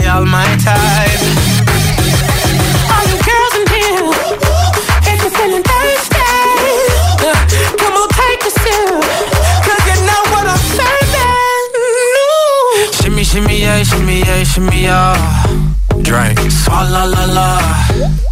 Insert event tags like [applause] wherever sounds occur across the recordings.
To all my type. All you girls in here, if you're feeling thirsty, uh, come on take a sip, 'cause you know what I'm serving. Shimmy, shimmy, yeah, shimmy, yeah, shimmy, yeah. Drink, swalla la la.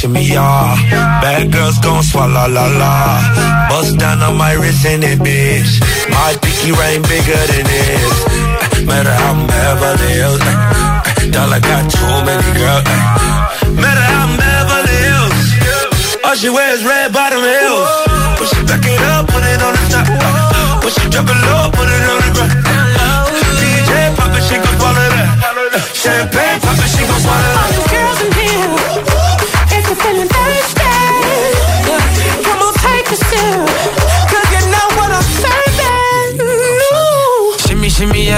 Shimmy, yeah. Bad girls gon' swallow la la. Bust down on my wrist in it, bitch. My pinky ring bigger than this. Matter how I'm Beverly Hills. Dollar got too many girls. Matter how I'm Beverly Hills. All she wears red bottom heels. When she back it up, put it on the top. When she drop it low, put it on the ground. DJ pop it, she gon' swallow that. Champagne pop it, she gon' swallow that.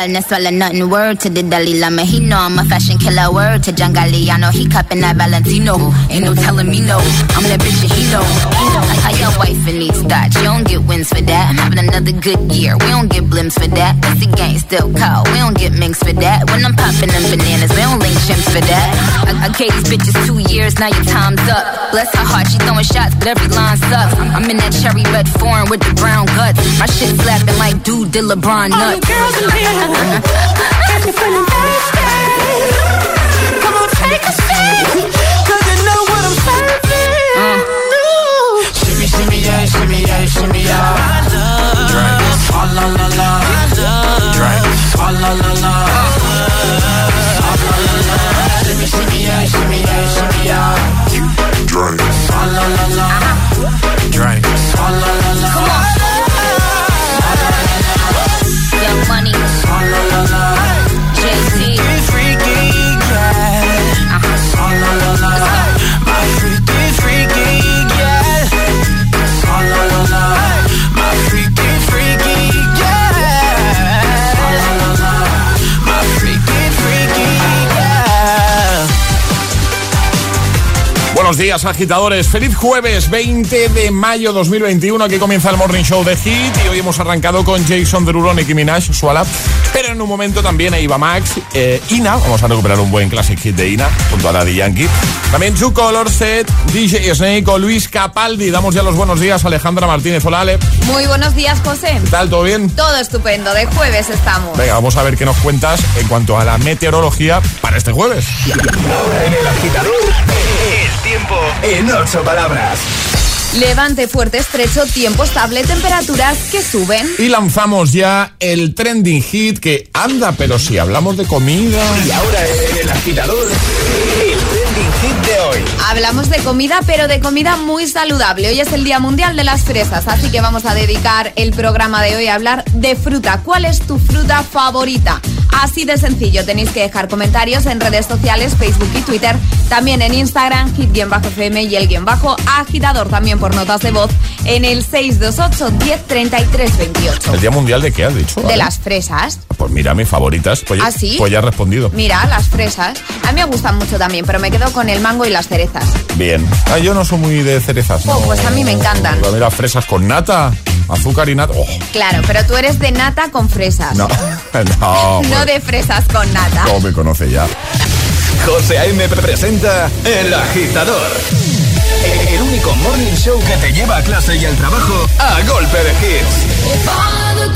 Yeah. Bad girl, no swallow nothing. Word to the Dalai Lama. He know I'm a fashion killer. Word to John Galliano. He cupping that Valentino. Ain't no telling me no. I'm that bitch and he know. How your wife and needs that. You don't get wins for that. I'm having another good year. We don't get blimps for that. That's the gang still call. We don't get minks for that. When I'm popping them bananas, we don't link chimps for that. I, I gave these bitches two years. Now your time's up. Bless her heart. She throwing shots, but every line sucks. I'm in that cherry red foreign with the brown guts. My shit slapping like dude did LeBron nuts. All you girls in here, if you're feeling días, agitadores. Feliz jueves 20 de mayo 2021. Aquí comienza el Morning Show de Hit y hoy hemos arrancado con Jason Derulo, Nicki Minaj, Suala. Pero Pero en un momento también ahí va Max, eh, Ina, vamos a recuperar un buen classic hit de Ina junto a Daddy Yankee. También Chu Color Set, DJ Snake o Luis Capaldi. Damos ya los buenos días a Alejandra Martínez. Hola Ale. Muy buenos días, José. ¿Qué tal? ¿Todo bien? Todo estupendo, de jueves estamos. Venga, vamos a ver qué nos cuentas en cuanto a la meteorología para este jueves. Ahora en el agitador, tiempo en ocho palabras. Levante fuerte, estrecho, tiempo estable, temperaturas que suben. Y lanzamos ya el trending hit que anda, pero si hablamos de comida. Y ahora en el agitador, hit de hoy. Hablamos de comida, pero de comida muy saludable. Hoy es el Día Mundial de las Fresas, así que vamos a dedicar el programa de hoy a hablar de fruta. ¿Cuál es tu fruta favorita? Así de sencillo, tenéis que dejar comentarios en redes sociales, Facebook y Twitter, también en Instagram, hit-fm y el guion bajo agitador, también por notas de voz en el 628 10 33 28. ¿El Día Mundial de qué has dicho? De las fresas. Pues mira, mis favoritas. Pues, ¿Ah, sí? pues ya he respondido. Mira, las fresas. A mí me gustan mucho también, pero me quedo con el mango y las cerezas. Bien. Ah, yo no soy muy de cerezas. Oh, no. pues a mí me encantan. Mira, fresas con nata, azúcar y nata. Oh, Claro, pero tú eres de nata con fresas. no, [laughs] no. [laughs] No de fresas con nata. ¿Cómo me conoce ya? José A.M. presenta El Agitador. El único morning show que te lleva a clase y al trabajo a golpe de hits.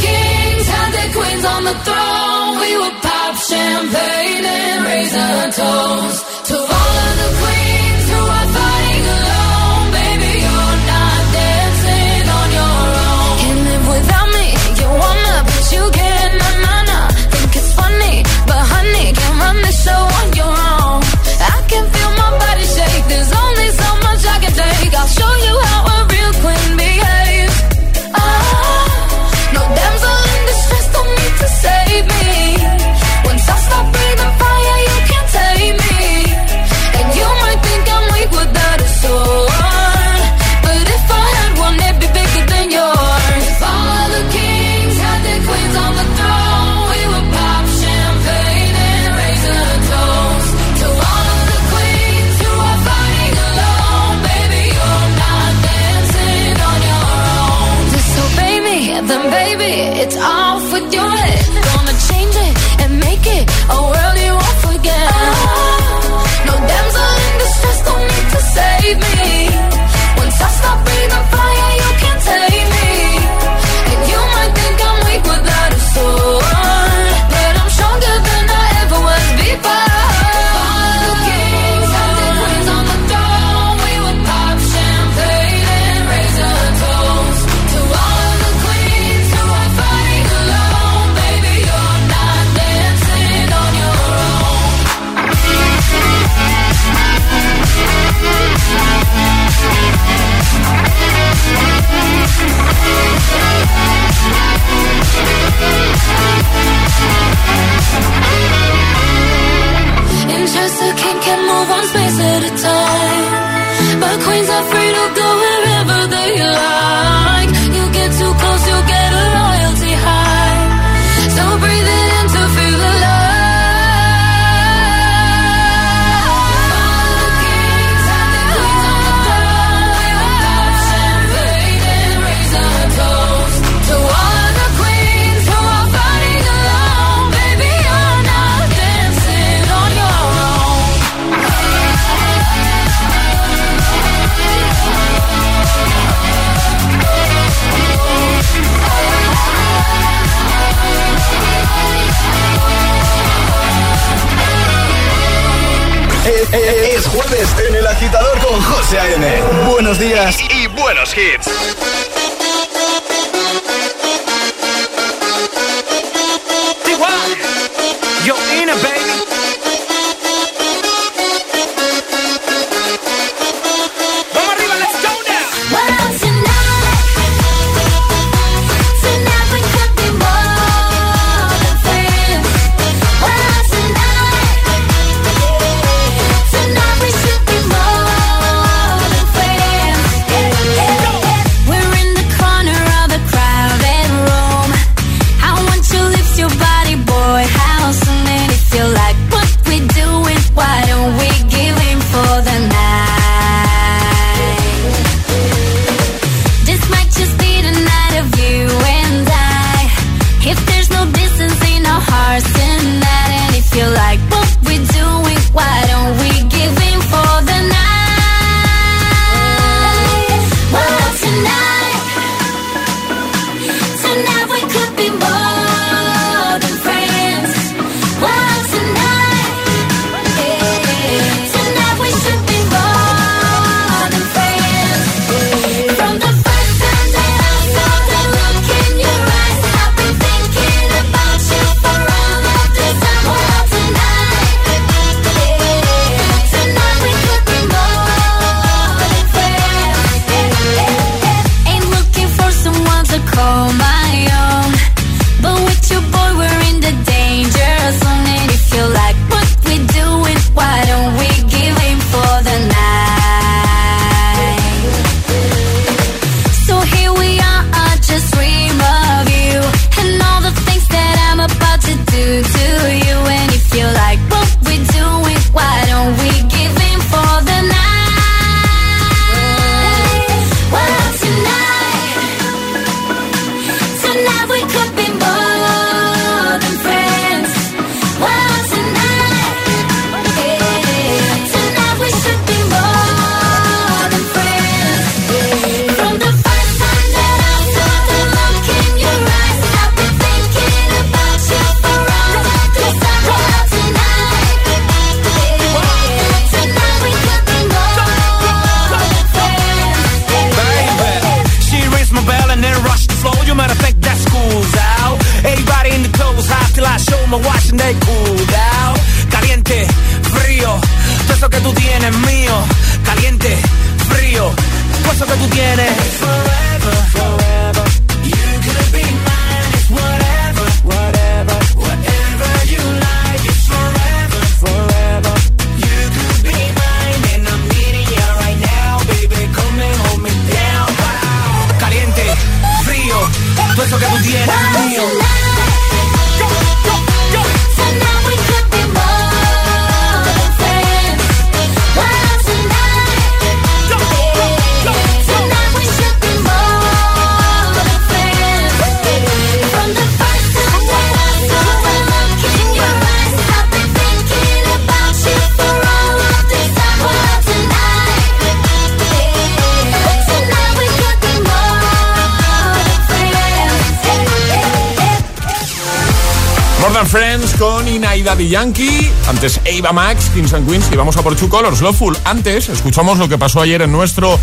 Yankee. Antes Ava Max, Kings and Queens. Y vamos a por Two Colors, Loveful. Antes escuchamos lo que pasó ayer en nuestro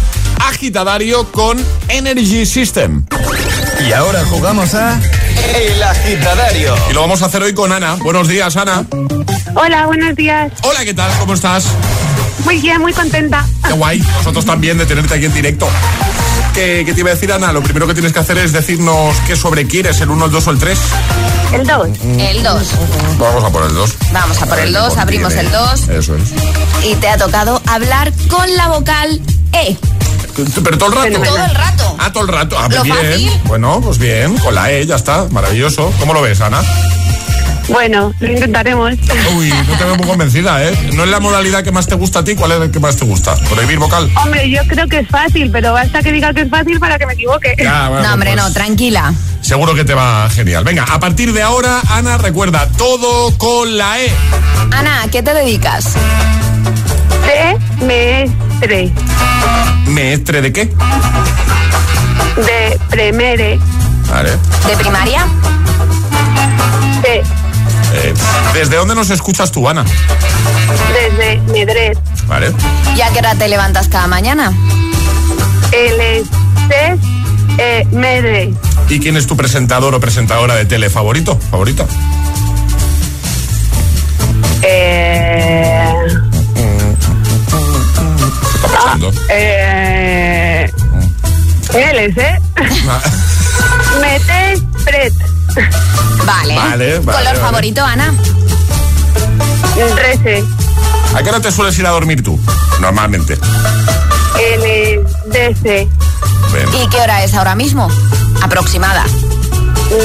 agitadario con Energy System. Y ahora jugamos a El Agitadario. Y lo vamos a hacer hoy con Ana. Buenos días, Ana. Hola, buenos días. Hola, ¿qué tal? ¿Cómo estás? Muy bien, muy contenta. Qué guay. Nosotros también de tenerte aquí en directo. ¿Qué, qué te iba a decir, Ana? Lo primero que tienes que hacer es decirnos qué sobre quieres, el 1, el 2 o el 3. El 2. El 2. Vamos a por el 2. Vamos a por el ver qué 2, abrimos el 2. Eso es. Y te ha tocado hablar con la vocal E. Pero todo el rato. Todo el rato. Ah, todo el rato. Ah, Lo bien. fácil. Bueno, pues bien. Con la E, ya está. Maravilloso. ¿Cómo lo ves, Ana? Bueno, lo intentaremos. Uy, no te veo muy convencida, ¿eh? No es la modalidad que más te gusta a ti. ¿Cuál es el que más te gusta? ¿Prohibir vocal? Hombre, yo creo que es fácil, pero basta que diga que es fácil para que me equivoque. Ya, bueno, No, hombre, pues no, tranquila. Seguro que te va genial. Venga, a partir de ahora, Ana, recuerda, todo con la E. Ana, ¿a qué te dedicas? Semestre ¿Meestre de qué? de premere Vale. ¿De primaria? de Eh, ¿Desde dónde nos escuchas tú, Ana? desde Medret. Vale. ¿Y a qué hora te levantas cada mañana? El C eh, Mere. ¿Y quién es tu presentador o presentadora de tele favorito? ¿Favorita? Eh, ¿Qué está pasando? eh, él ¿eh? Ah, [laughs] Metes Pret. Vale, Vale. vale, ¿Color vale. favorito, Ana? Rece. ¿A qué hora te sueles ir a dormir tú? Normalmente. Ven. ¿Y qué hora es ahora mismo? Aproximada.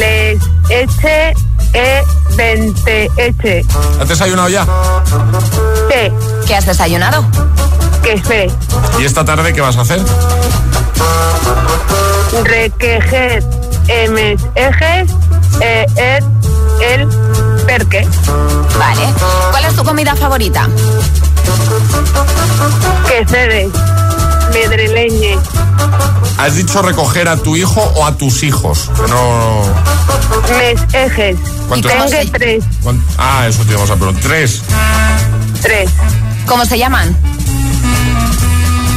Les eche e 20 eche. ¿Has desayunado ya? T. ¿Qué has desayunado? Que fe. ¿Y esta tarde qué vas a hacer? Requejer. Emes ejes. E et el perque. Vale. ¿Cuál es tu comida favorita? Que cedes. Medreleñe. ¿Has dicho recoger a tu hijo o a tus hijos? No... Mes ejes. ¿Cuántos? Tengo se- tres. ¿cuán- Ah, eso te íbamos a preguntar. Tres. Tres. ¿Cómo se llaman?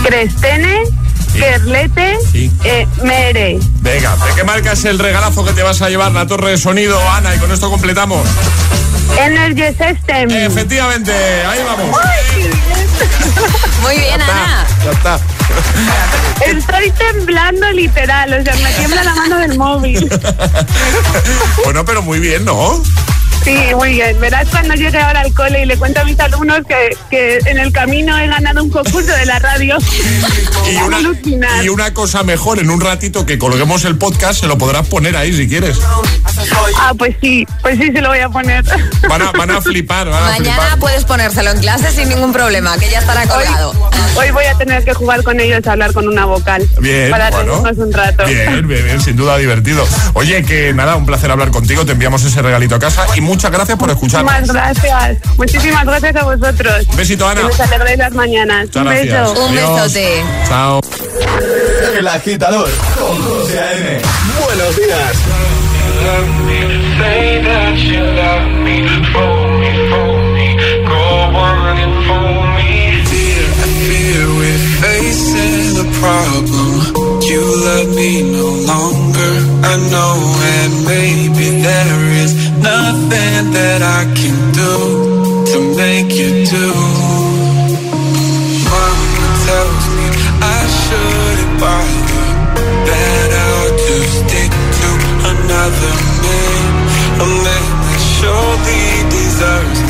Crestene. Sí. Kerlete. Sí. eh, mere. Venga, ¿de qué marca es el regalazo que te vas a llevar? La torre de sonido, Ana, y con esto completamos. Energy System. Efectivamente, ahí vamos. [laughs] Muy bien, Ana. Ya está. Estoy temblando literal, o sea, me tiembla la mano del móvil. [laughs] Bueno, pero muy bien, ¿no? Sí, muy bien. Verás cuando llegue ahora al cole y le cuento a mis alumnos que, que en el camino he ganado un concurso de la radio. Y una, y una cosa mejor, en un ratito que colguemos el podcast, se lo podrás poner ahí si quieres. Ah, pues sí, pues sí se lo voy a poner. Van a, van a flipar, van a Mañana flipar. puedes ponérselo en clase sin ningún problema, que ya estará Hoy, colgado. hoy voy a tener que jugar con ellos a hablar con una vocal. Bien, Para bueno. un rato. Bien, bien, bien, sin duda divertido. Oye, que nada, un placer hablar contigo. Te enviamos ese regalito a casa y muchas gracias por escucharnos. Muchísimas gracias. Muchísimas gracias a vosotros. Un besito, Ana. Que nos alegréis las mañanas. Muchas un gracias. beso. Un Adiós. besote. Chao. El Agitador con José A.M. Buenos días. You love me. You love no longer, I know, and maybe there is nothing that I can do to make you do. Mama tells me I shouldn't bother, that I'll just stick to another man, a man that surely deserves.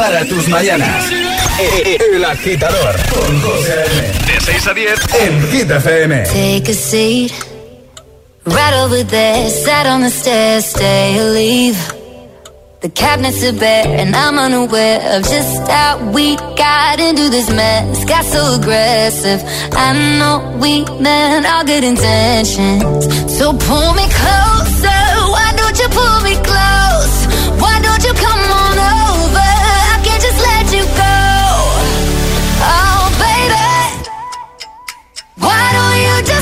para tus mañanas. El agitador con José De 6 a 10 en Hit FM. Take a seat. Right over there, sat on the stairs, stay or leave. The cabinets are bare, and I'm unaware of just how we got into this mess. Got so aggressive. I know we meant all good intentions. So pull me closer. Why don't you pull me close? Why don't you come on over?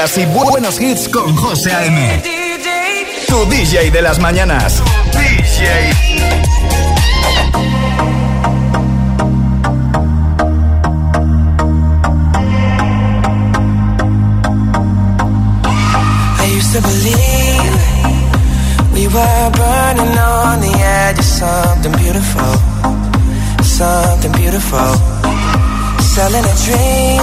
Días y bu- buenos hits con José A.M. Tu DJ de las mañanas. DJ. I used to believe we were burning on the edge of something beautiful, something beautiful. Selling a dream,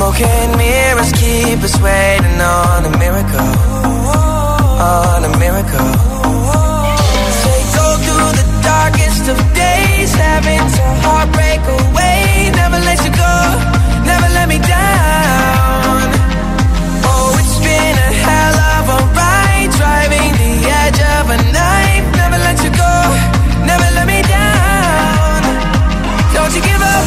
smoking mirrors keep us waiting on a miracle, on a miracle. Say go through the darkest of days, having to heartbreak away. Never let you go, never let me down. Oh, it's been a hell of a ride, driving the edge of a knife. Never let you go, never let me down. Don't you give up,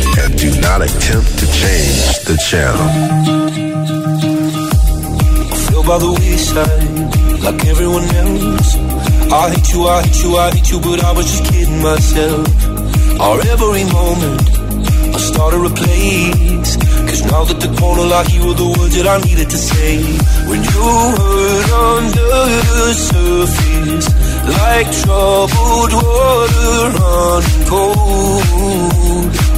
And do not attempt to change the channel. feel by the wayside like everyone else. I hate you, I hate you, I hate you, but I was just kidding myself. Our every moment, I started a place. Cause now that the corner lock, you were the words that I needed to say. When you hurt under the surface, like troubled water running cold.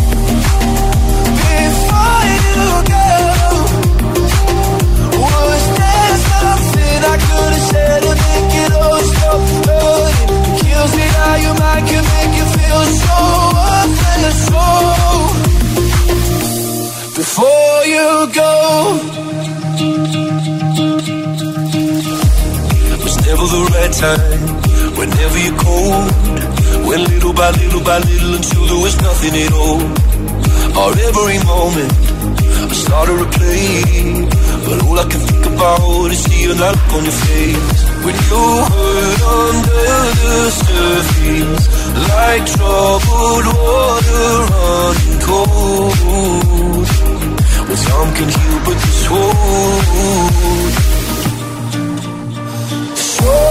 said to make it all stop hurting? Kills me how your mind can make you feel so worthless. Before you go. was never the right time. Whenever you're cold, went little by little by little until there was nothing at all. Our every moment I start to replay. But all I can think about is seeing that look on your face. When you hurt under the surface, like troubled water running cold. Well, some can heal, but this won't. So,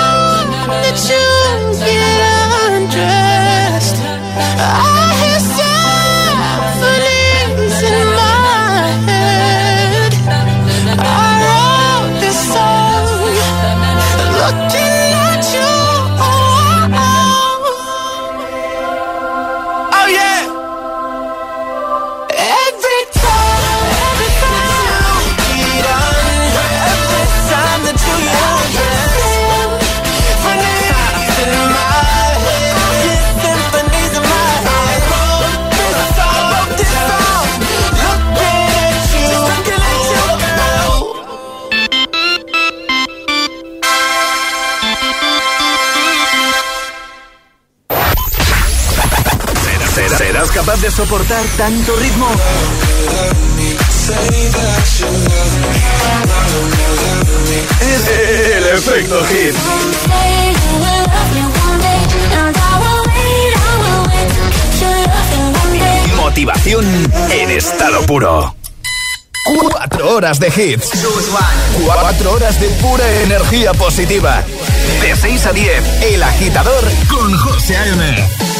¿Serás capaz de soportar tanto ritmo? Es el efecto hit. Motivación en estado puro. Cuatro horas de hits. Cuatro horas de pura energía positiva. De 6 a 10, El Agitador con José A.M.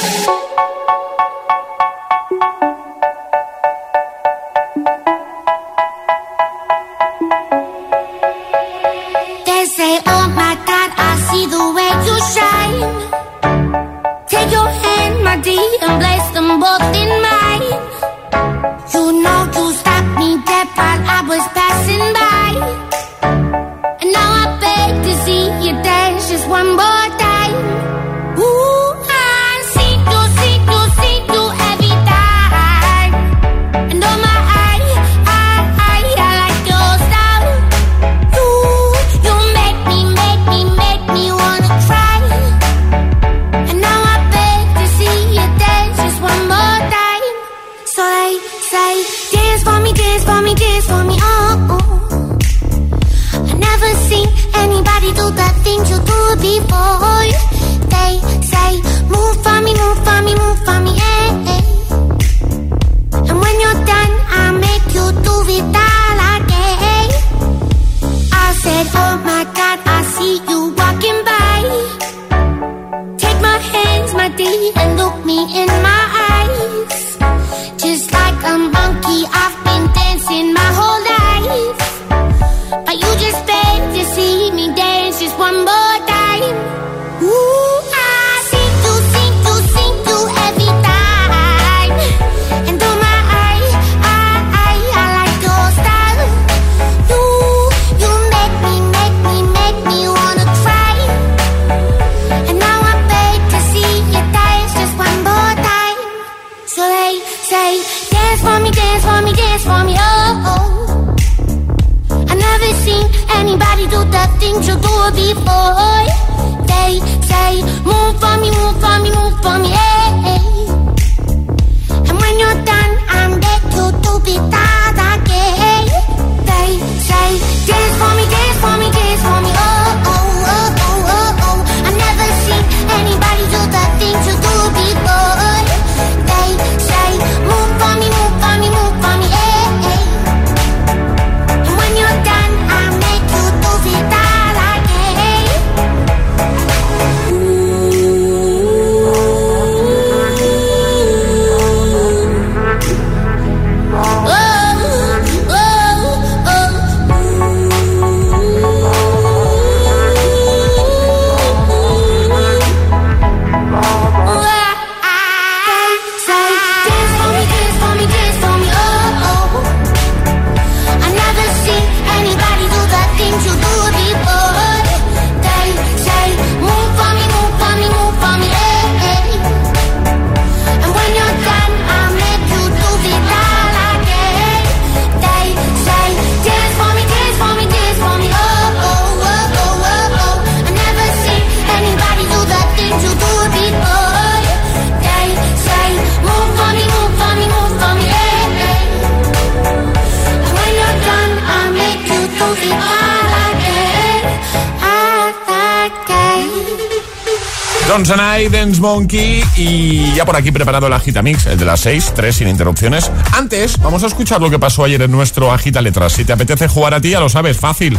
Sanai, Dance Monkey y ya por aquí preparado el Agitamix, el de las 6, 3 sin interrupciones. Antes, vamos a escuchar lo que pasó ayer en nuestro Agita Letras. Si te apetece jugar a ti, ya lo sabes, fácil.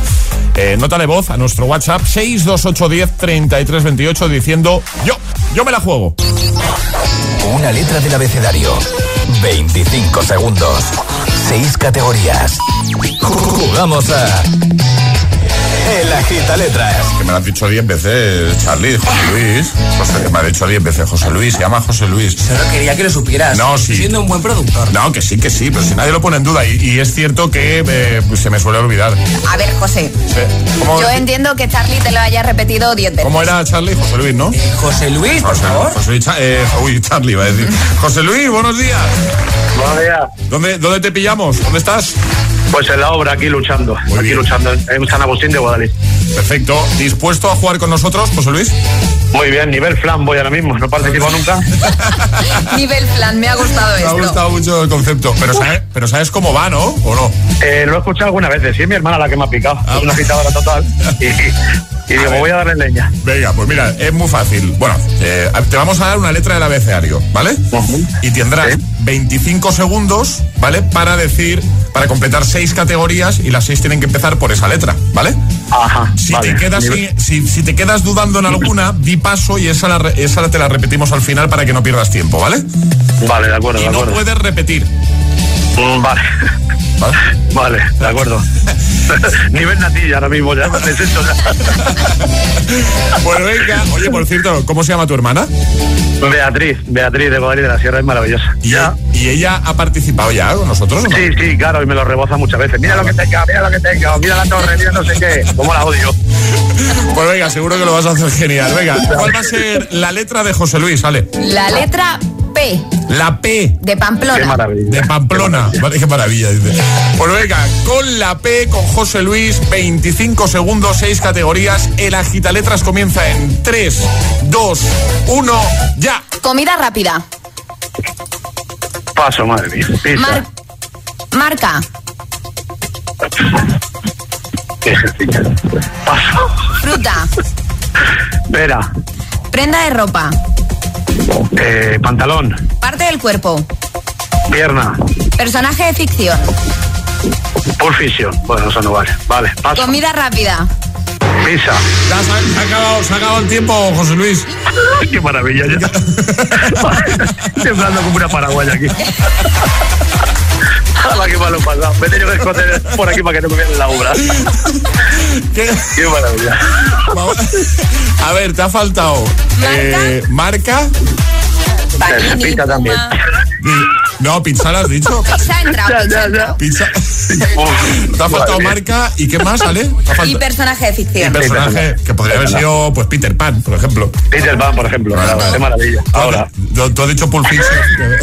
Eh, nota de voz a nuestro WhatsApp 62810 3328 diciendo yo, yo me la juego. Una letra del abecedario. 25 segundos. 6 categorías. Jugamos a. El agita letras. Que me lo has dicho 10 veces, Charlie, José Luis. José, me ha dicho 10 veces José Luis, se llama José Luis. Solo quería que lo supieras. No, sí. siendo un buen productor. No, que sí, que sí, pero si nadie lo pone en duda. Y, y es cierto que eh, pues se me suele olvidar. A ver, José. Sí. ¿Cómo, Yo entiendo que Charlie te lo haya repetido 10 veces. cómo era Charlie? José Luis, ¿no? Eh, José Luis, por José, favor. José Luis, Cha- eh, uy, Charlie iba a decir. José Luis, buenos días. Buenos días. ¿Dónde, ¿Dónde te pillamos? ¿Dónde estás? Pues en la obra, aquí luchando. Muy aquí bien. luchando en San Agustín de Guadalix. Perfecto. ¿Dispuesto a jugar con nosotros, José Luis? Muy bien, nivel flan voy ahora mismo. No participo [laughs] nunca. [laughs] Nivel plan, me ha gustado Me ha gustado mucho el concepto. Pero, ¿sabes, pero sabes cómo va, ¿no? ¿O no? Eh, lo he escuchado algunas veces. Sí, es mi hermana la que me ha picado. Ah. Es una agitadora total. [laughs] Y, y digo, ver. voy a darle leña. Venga, pues mira, es muy fácil. Bueno, eh, te vamos a dar una letra del abecedario, ¿vale? Ujú. Y tendrás Sí. 25 segundos, ¿vale? Para decir, para completar seis categorías y las seis tienen que empezar por esa letra, ¿vale? Ajá. Si, vale. te quedas, Nivel- si, si te quedas dudando en alguna, di paso y esa, la, esa te la repetimos al final para que no pierdas tiempo, ¿vale? Vale, de acuerdo, Y de no acuerdo. puedes repetir, Mm, Vale. ¿Vale? Vale, de acuerdo. [laughs] nivel natilla ahora mismo ya. me siento ya. [laughs] Pues venga, oye, por cierto, ¿cómo se llama tu hermana? Beatriz, Beatriz de Guadalix de la Sierra es maravillosa. Y, y ella ha participado ya con nosotros, ¿o no? Sí, sí, claro, y me lo reboza muchas veces. Mira lo que tenga, mira lo que tenga, mira la torre, mira no sé qué. ¿Cómo la odio? [laughs] Pues venga, seguro que lo vas a hacer genial. Venga, ¿cuál va a ser la letra de José Luis? Sale. La letra P La P de Qué Pamplona. maravilla. de Pamplona. Vale, qué maravilla, dice. Pues venga, con la P, con José Luis, 25 segundos, 6 categorías. El agitaletras comienza en 3, 2, 1, ya. Comida rápida. Paso, madre mía. Pizza. Mar- marca. Qué. Paso. Fruta. Pera. Prenda de ropa. Eh, pantalón. Parte del cuerpo. Pierna. Personaje de ficción. Pulp Fiction. Bueno, eso no vale. Vale, paso. Comida rápida. Pizza. Ya se ha, se ha acabado, se ha acabado el tiempo, José Luis. [laughs] Qué maravilla ya. [laughs] Temblando como una paraguaya aquí. [laughs] ¡Hala, qué malo pasado! Me he tenido que esconder por aquí para que no me vean la obra. ¿Qué? ¡Qué maravilla! Vamos. A ver, te ha faltado. eh, marca. Pizza también. No, pizza lo has dicho. Pizza entra, Ya, pizza ya, entra. ya. Pizza. Te ha faltado madre marca. ¿Y qué más, Ale? Y personaje de y ficción. personaje que podría haber sido pues Peter Pan, por ejemplo. Peter Pan, por ejemplo. ¡Qué maravilla! Ahora. Tú, tú has dicho Pulp Fiction.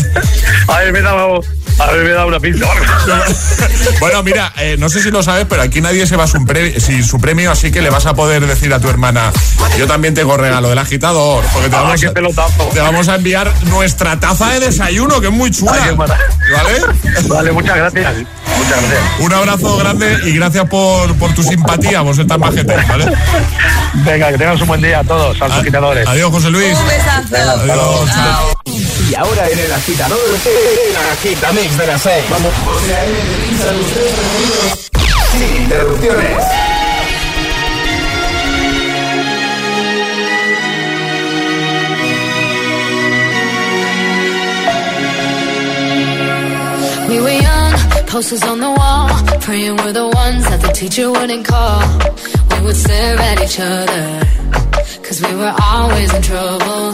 [laughs] A ver, me he dado, a ver, me he dado una pizza. [laughs] bueno, mira, eh, no sé si lo sabes, pero aquí nadie se va sin, su premio, así que le vas a poder decir a tu hermana, yo también tengo regalo del agitador, porque te Ah, vamos, qué a, pelotazo. te vamos a enviar nuestra taza de desayuno, que es muy chula. Ay, ¿Vale? Vale, muchas gracias. Muchas gracias. Un abrazo grande y gracias por, por tu simpatía, vos tan majete, ¿vale? Venga, que tengas un buen día a todos, a los agitadores. Adiós, José Luis. Un besazo. Adiós, chao. Y ahora en el agitador, el agitamix de las 6. Vamos. Sin interrupciones. We were young, posters on the wall, praying we're the ones that the teacher wouldn't call. We would stare at each other, cause we were always in trouble.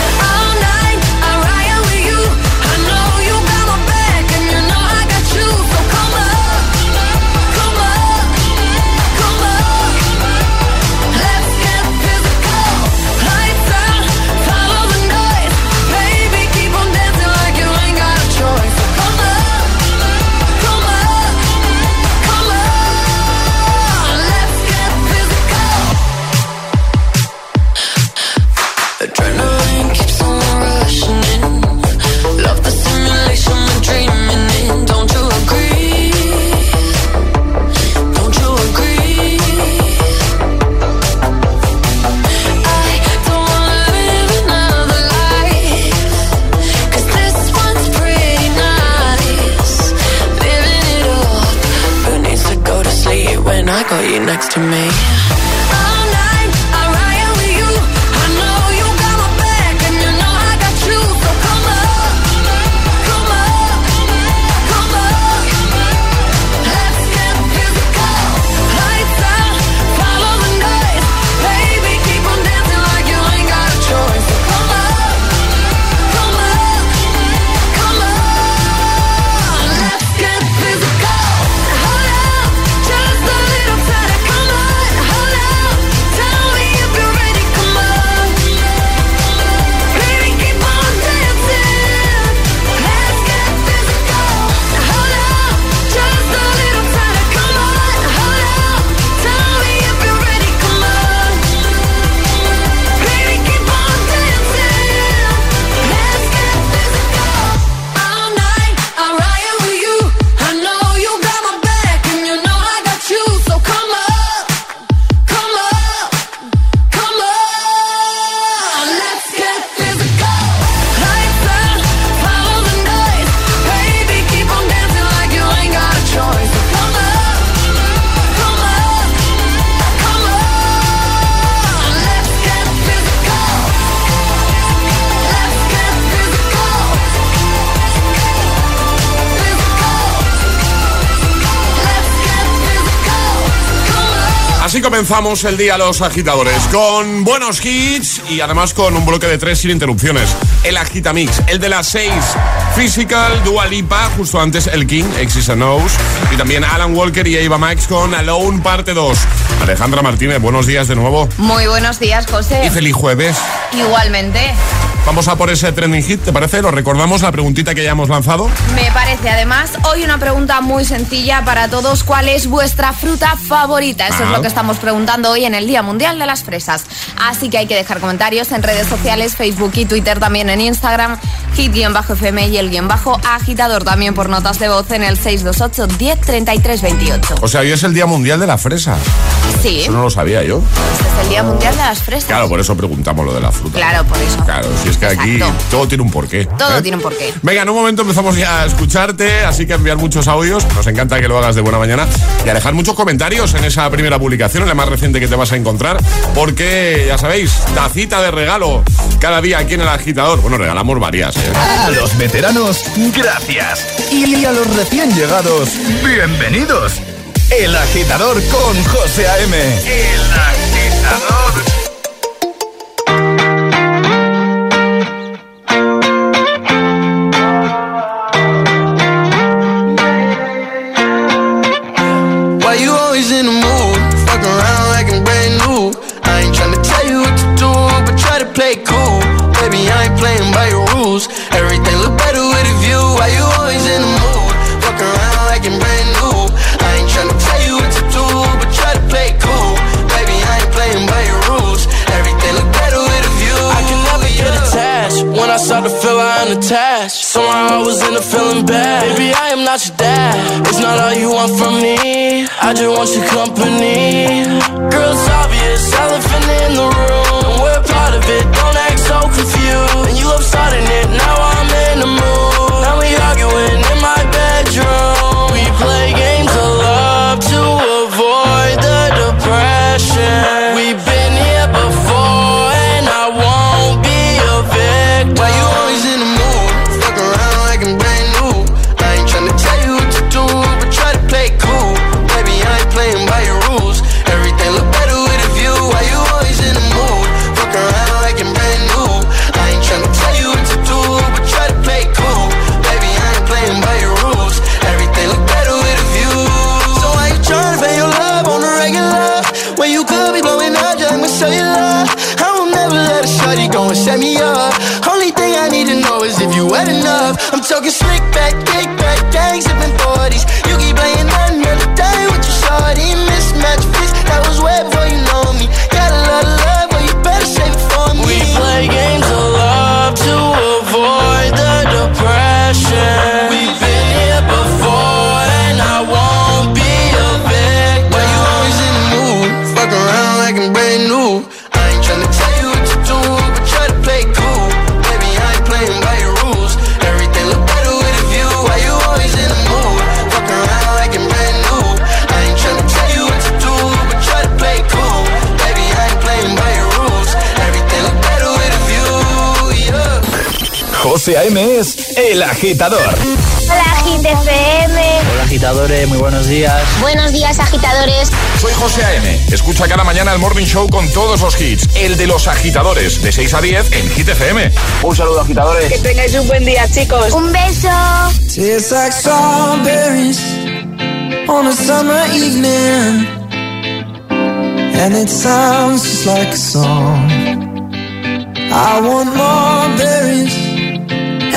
Comenzamos el día los agitadores, con buenos hits y además con un bloque de tres sin interrupciones. El Agitamix, el de las seis, Physical, Dua Lipa, justo antes el King, Exis and Knows, y también Alan Walker y Eva Max con Alone parte 2. Alejandra Martínez, buenos días de nuevo. Muy buenos días, José. Y feliz jueves. Igualmente. Vamos a por ese trending hit, ¿te parece? Lo recordamos, la preguntita que ya hemos lanzado. Me parece, además, hoy una pregunta muy sencilla para todos. ¿Cuál es vuestra fruta favorita? Eso es Ah. lo que estamos preguntando hoy en el Día Mundial de las Fresas. Así que hay que dejar comentarios en redes sociales, Facebook y Twitter, también en Instagram, hit-fm y el guion bajo agitador también por notas de voz en el 628 10 33 28. O sea, hoy es el Día Mundial de la Fresa. Sí, Eso no lo sabía yo. este es el Día Mundial de las Fresas. Claro, por eso preguntamos lo de la fruta. Claro, por eso. Claro, si es que aquí todo tiene un porqué. Todo ¿eh? tiene un porqué. Venga, en un momento empezamos ya a escucharte, así que enviar muchos audios. Nos encanta que lo hagas de buena mañana y a dejar muchos comentarios en esa primera publicación, en la más reciente que te vas a encontrar, porque ya sabéis, tacita de regalo cada día aquí en el agitador. Bueno, regalamos varias. A los veteranos, gracias. Y a los recién llegados, bienvenidos. El agitador con José A.M. El agitador. 12 a.m. es El Agitador. Hola, Agit FM. Hola, agitadores. Muy buenos días. Buenos días, agitadores. Soy José A.M. Escucha cada mañana el Morning Show con todos los hits. El de los agitadores, de 6 a 10 en Hit FM. Un saludo, agitadores. Que tengáis un buen día, chicos. Un beso. It's like strawberries on a summer evening. And it sounds just like a song. I want more berries.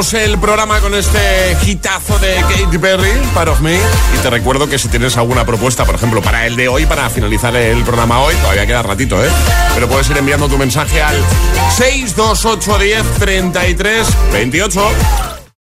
El programa con este hitazo de Katy Perry, Part of Me. Y te recuerdo que si tienes alguna propuesta, por ejemplo, para el de hoy, para finalizar el programa hoy, todavía queda ratito, ¿eh? Pero puedes ir enviando tu mensaje al 628103328.